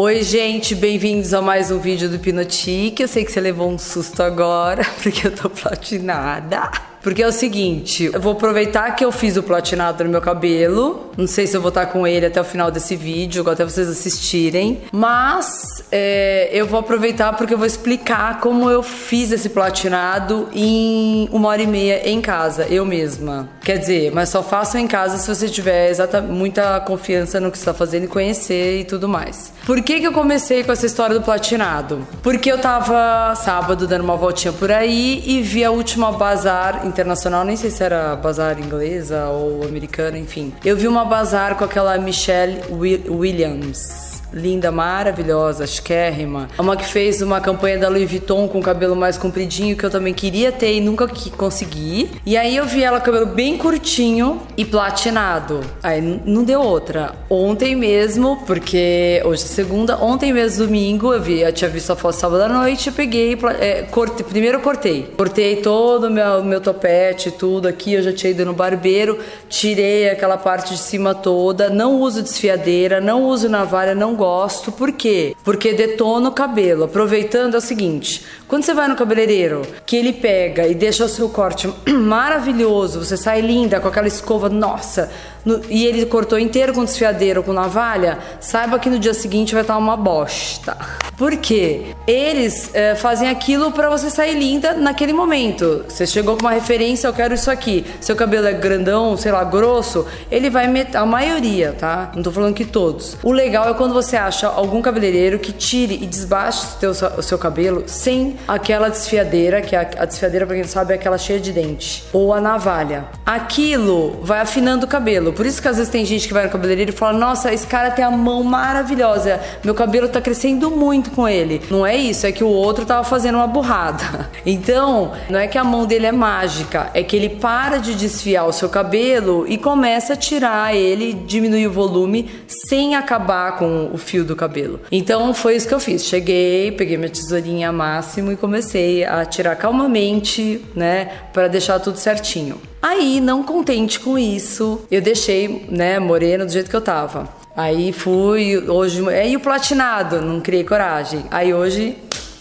Oi, gente, bem-vindos a mais um vídeo do Pinotique. Eu sei que você levou um susto agora, porque eu tô platinada. Porque é o seguinte, eu vou aproveitar que eu fiz o platinado no meu cabelo. Não sei se eu vou estar com ele até o final desse vídeo, até vocês assistirem. Mas é, eu vou aproveitar porque eu vou explicar como eu fiz esse platinado em uma hora e meia em casa, eu mesma. Quer dizer, mas só façam em casa se você tiver exata, muita confiança no que está fazendo e conhecer e tudo mais. Por que, que eu comecei com essa história do platinado? Porque eu tava sábado dando uma voltinha por aí e vi a última bazar internacional, nem sei se era bazar inglesa ou americana, enfim. Eu vi uma bazar com aquela Michelle Williams linda, maravilhosa, chiquérrima. Uma que fez uma campanha da Louis Vuitton com o cabelo mais compridinho, que eu também queria ter e nunca consegui. E aí eu vi ela com cabelo bem curtinho e platinado. Aí não deu outra. Ontem mesmo, porque hoje é segunda, ontem mesmo, domingo, eu vi, eu tinha visto a foto sábado à noite, eu peguei, é, cortei, primeiro eu cortei. Cortei todo o meu, meu topete, tudo aqui, eu já tinha ido no barbeiro, tirei aquela parte de cima toda, não uso desfiadeira, não uso navalha, não gosto. Por quê? Porque detona o cabelo. Aproveitando é o seguinte: quando você vai no cabeleireiro, que ele pega e deixa o seu corte maravilhoso, você sai linda com aquela escova, nossa, no, e ele cortou inteiro com desfiadeiro, com navalha, saiba que no dia seguinte vai estar uma bosta. Por quê? Eles é, fazem aquilo para você sair linda naquele momento. Você chegou com uma referência, eu quero isso aqui. Seu cabelo é grandão, sei lá, grosso, ele vai meter. A maioria, tá? Não tô falando que todos. O legal é quando você acha algum cabeleireiro que tire e desbaste o, o seu cabelo sem aquela desfiadeira, que é a, a desfiadeira, pra quem não sabe, é aquela cheia de dente. Ou a navalha. Aquilo vai afinando o cabelo. Por isso que às vezes tem gente que vai no cabeleireiro e fala: Nossa, esse cara tem a mão maravilhosa, meu cabelo tá crescendo muito com ele. Não é isso, é que o outro tava fazendo uma burrada. Então, não é que a mão dele é mágica, é que ele para de desfiar o seu cabelo e começa a tirar ele, diminuir o volume sem acabar com o fio do cabelo. Então foi isso que eu fiz. Cheguei, peguei minha tesourinha máximo e comecei a tirar calmamente, né, para deixar tudo certinho. Aí, não contente com isso, eu deixei, né, morena do jeito que eu tava. Aí fui, hoje, aí o platinado, não criei coragem. Aí hoje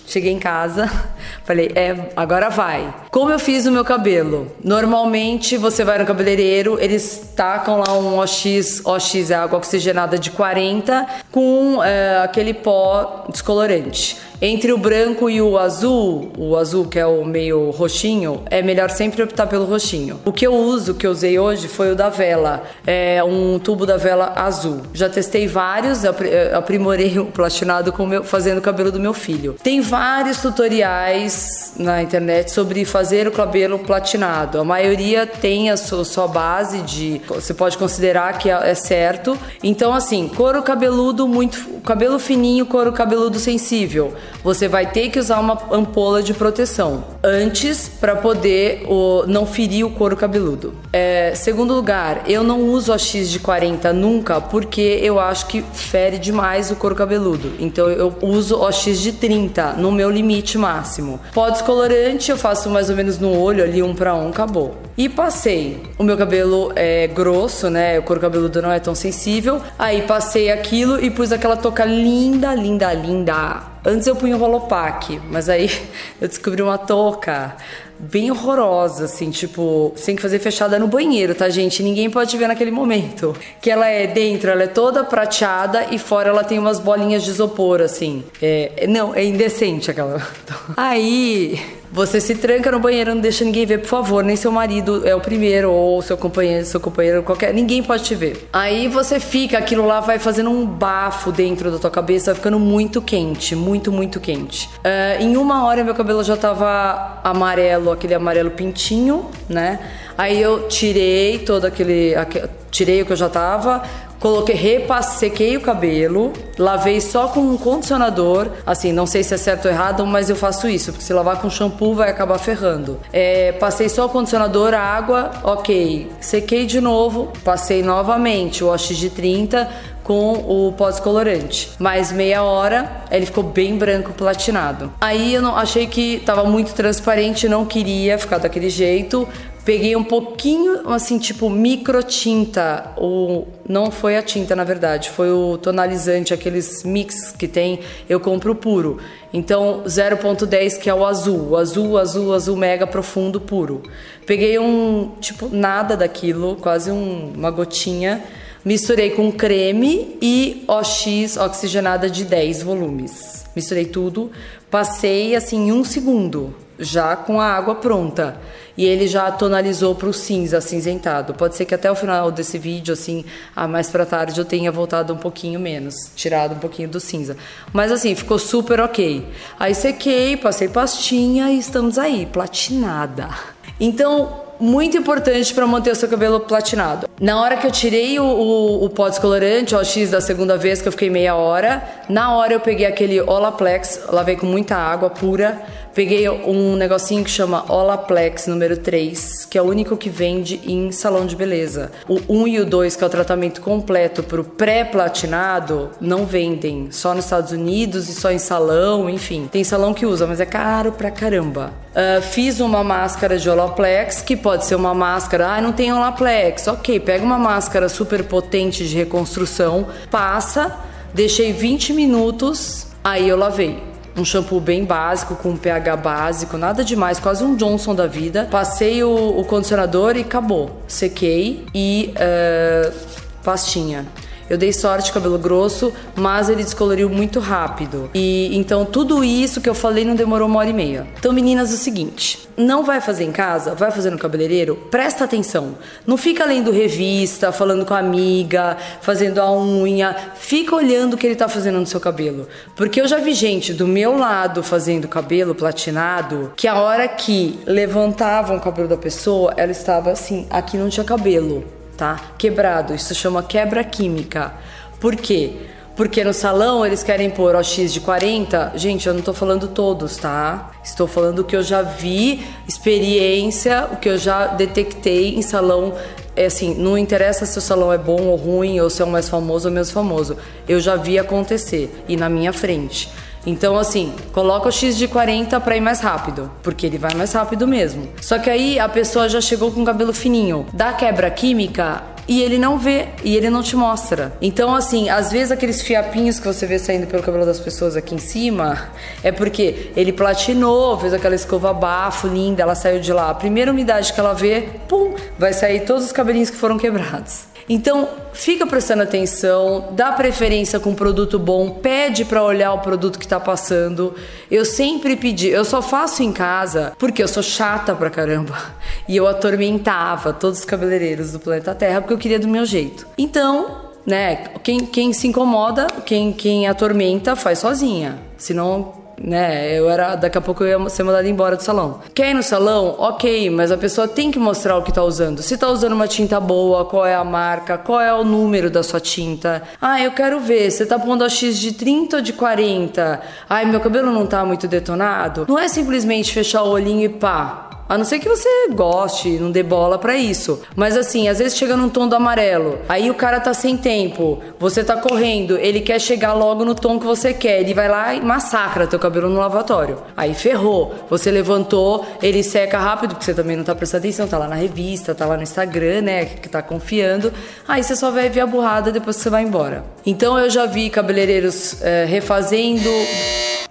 cheguei em casa, falei, é, agora vai. Como eu fiz o meu cabelo? Normalmente você vai no cabeleireiro, eles tacam lá um OX, OX é água oxigenada de 40 com é, aquele pó descolorante. Entre o branco e o azul, o azul que é o meio roxinho, é melhor sempre optar pelo roxinho. O que eu uso, que eu usei hoje, foi o da vela, é um tubo da vela azul. Já testei vários, aprimorei o platinado com meu, fazendo o cabelo do meu filho. Tem vários tutoriais na internet sobre fazer o cabelo platinado. A maioria tem a sua, sua base de, você pode considerar que é, é certo. Então assim, couro cabeludo muito, cabelo fininho, couro cabeludo sensível você vai ter que usar uma ampola de proteção antes para poder o, não ferir o couro cabeludo. É, segundo lugar, eu não uso a X de 40 nunca porque eu acho que fere demais o couro cabeludo. Então eu uso o X de 30 no meu limite máximo. Pó descolorante eu faço mais ou menos no olho ali um para um, acabou. E passei. O meu cabelo é grosso, né? O couro cabeludo não é tão sensível. Aí passei aquilo e pus aquela touca linda, linda, linda Antes eu punha o Rolopac, mas aí eu descobri uma touca bem horrorosa, assim, tipo, sem que fazer fechada no banheiro, tá, gente? Ninguém pode ver naquele momento. Que ela é dentro, ela é toda prateada e fora ela tem umas bolinhas de isopor, assim. É, não, é indecente aquela. Aí você se tranca no banheiro, não deixa ninguém ver, por favor. Nem seu marido é o primeiro, ou seu companheiro, seu companheiro, qualquer. Ninguém pode te ver. Aí você fica, aquilo lá vai fazendo um bafo dentro da tua cabeça, vai ficando muito quente, muito, muito quente. Uh, em uma hora meu cabelo já tava amarelo, aquele amarelo pintinho, né? Aí eu tirei todo aquele. aquele tirei o que eu já tava Coloquei, repassei, sequei o cabelo, lavei só com um condicionador. Assim, não sei se é certo ou errado, mas eu faço isso, porque se lavar com shampoo vai acabar ferrando. É, passei só o condicionador, água, ok. Sequei de novo, passei novamente o wash de 30 com o pó descolorante. Mais meia hora, ele ficou bem branco platinado. Aí eu não achei que tava muito transparente, não queria ficar daquele jeito. Peguei um pouquinho, assim, tipo micro tinta, ou não foi a tinta na verdade, foi o tonalizante, aqueles mix que tem, eu compro puro. Então 0.10 que é o azul, azul, azul, azul mega profundo puro. Peguei um, tipo, nada daquilo, quase um, uma gotinha Misturei com creme e OX oxigenada de 10 volumes. Misturei tudo, passei assim em um segundo, já com a água pronta. E ele já tonalizou para o cinza, acinzentado. Pode ser que até o final desse vídeo, assim, ah, mais para tarde, eu tenha voltado um pouquinho menos, tirado um pouquinho do cinza. Mas assim, ficou super ok. Aí sequei, passei pastinha e estamos aí, platinada. Então, muito importante para manter o seu cabelo platinado. Na hora que eu tirei o, o, o pó descolorante, o X da segunda vez que eu fiquei meia hora, na hora eu peguei aquele Olaplex, lavei com muita água pura Peguei um negocinho que chama Olaplex número 3, que é o único que vende em salão de beleza. O 1 e o 2, que é o tratamento completo para o pré-platinado, não vendem. Só nos Estados Unidos e só em salão, enfim. Tem salão que usa, mas é caro pra caramba. Uh, fiz uma máscara de Olaplex, que pode ser uma máscara, ah, não tem Olaplex. Ok, pega uma máscara super potente de reconstrução, passa, deixei 20 minutos, aí eu lavei um shampoo bem básico, com um pH básico, nada demais, quase um Johnson da vida. Passei o, o condicionador e acabou. Sequei e uh, pastinha. Eu dei sorte, cabelo grosso, mas ele descoloriu muito rápido. E então tudo isso que eu falei não demorou uma hora e meia. Então, meninas, é o seguinte: não vai fazer em casa, vai fazer no cabeleireiro, presta atenção. Não fica lendo revista, falando com a amiga, fazendo a unha. Fica olhando o que ele tá fazendo no seu cabelo. Porque eu já vi gente do meu lado fazendo cabelo platinado, que a hora que levantavam o cabelo da pessoa, ela estava assim, aqui não tinha cabelo tá? Quebrado. Isso chama quebra química. Por quê? Porque no salão eles querem pôr OX de 40. Gente, eu não tô falando todos, tá? Estou falando o que eu já vi, experiência, o que eu já detectei em salão. É assim, não interessa se o salão é bom ou ruim, ou se é o mais famoso ou menos famoso. Eu já vi acontecer e na minha frente. Então, assim, coloca o X de 40 para ir mais rápido, porque ele vai mais rápido mesmo. Só que aí a pessoa já chegou com o cabelo fininho. Dá quebra química, e ele não vê e ele não te mostra. Então, assim, às vezes aqueles fiapinhos que você vê saindo pelo cabelo das pessoas aqui em cima é porque ele platinou, fez aquela escova bafo linda, ela saiu de lá. A primeira umidade que ela vê, pum, vai sair todos os cabelinhos que foram quebrados. Então, fica prestando atenção, dá preferência com produto bom, pede para olhar o produto que está passando. Eu sempre pedi, eu só faço em casa porque eu sou chata pra caramba. E eu atormentava todos os cabeleireiros do planeta Terra porque eu queria do meu jeito. Então, né, quem, quem se incomoda, quem, quem atormenta, faz sozinha. Senão né? Eu era, daqui a pouco eu ia ser mandada embora do salão. Quer ir no salão? Ok, mas a pessoa tem que mostrar o que tá usando. Se tá usando uma tinta boa, qual é a marca, qual é o número da sua tinta. Ah, eu quero ver, você tá pondo a X de 30 ou de 40? Ai, meu cabelo não tá muito detonado. Não é simplesmente fechar o olhinho e pá. A não ser que você goste, não dê bola para isso. Mas assim, às vezes chega num tom do amarelo, aí o cara tá sem tempo, você tá correndo, ele quer chegar logo no tom que você quer, ele vai lá e massacra teu cabelo no lavatório. Aí ferrou. Você levantou, ele seca rápido, porque você também não tá prestando atenção, tá lá na revista, tá lá no Instagram, né, que tá confiando. Aí você só vai ver a burrada depois que você vai embora. Então eu já vi cabeleireiros é, refazendo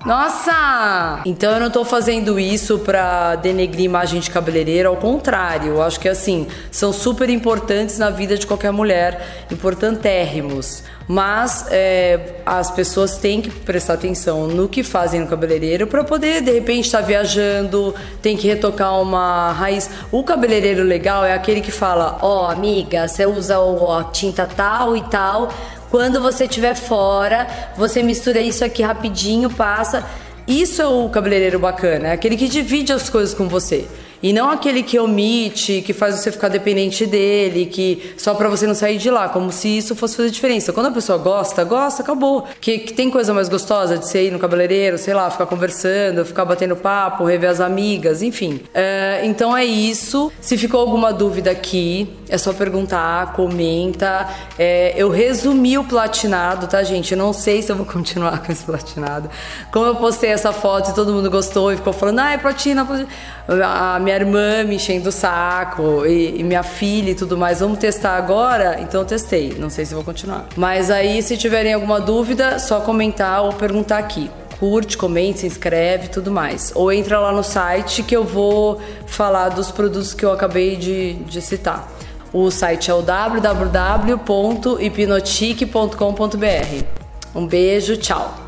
nossa! Então eu não tô fazendo isso pra denegrir imagem de cabeleireira, ao contrário, eu acho que assim, são super importantes na vida de qualquer mulher, importantérrimos. Mas é, as pessoas têm que prestar atenção no que fazem no cabeleireiro para poder, de repente, estar tá viajando, tem que retocar uma raiz. O cabeleireiro legal é aquele que fala: Ó, oh, amiga, você usa a tinta tal e tal quando você estiver fora, você mistura isso aqui rapidinho, passa. Isso é o cabeleireiro bacana, é aquele que divide as coisas com você. E não aquele que omite, que faz você ficar dependente dele, que só para você não sair de lá, como se isso fosse fazer diferença. Quando a pessoa gosta, gosta, acabou. Que, que tem coisa mais gostosa de você ir no cabeleireiro, sei lá, ficar conversando, ficar batendo papo, rever as amigas, enfim. É, então é isso. Se ficou alguma dúvida aqui, é só perguntar, comenta. É, eu resumi o platinado, tá, gente? Eu não sei se eu vou continuar com esse platinado. Como eu postei essa foto e todo mundo gostou e ficou falando, ah, é platina, platina. A minha irmã me enchendo o saco e, e, minha filha e tudo mais. Vamos testar agora? Então eu testei. Não sei se vou continuar. Mas aí, se tiverem alguma dúvida, só comentar ou perguntar aqui curte, comente, se inscreve tudo mais. Ou entra lá no site que eu vou falar dos produtos que eu acabei de, de citar. O site é o www.hipnotique.com.br. Um beijo, tchau!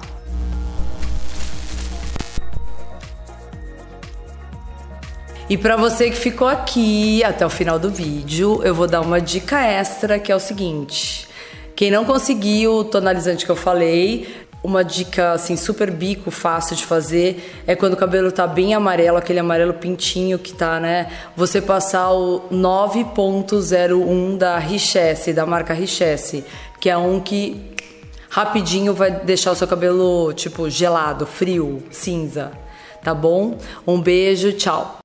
E para você que ficou aqui até o final do vídeo, eu vou dar uma dica extra que é o seguinte: quem não conseguiu o tonalizante que eu falei, uma dica assim super bico, fácil de fazer, é quando o cabelo tá bem amarelo, aquele amarelo pintinho que tá, né? Você passar o 9.01 da Richesse, da marca Richesse, que é um que rapidinho vai deixar o seu cabelo tipo gelado, frio, cinza, tá bom? Um beijo, tchau.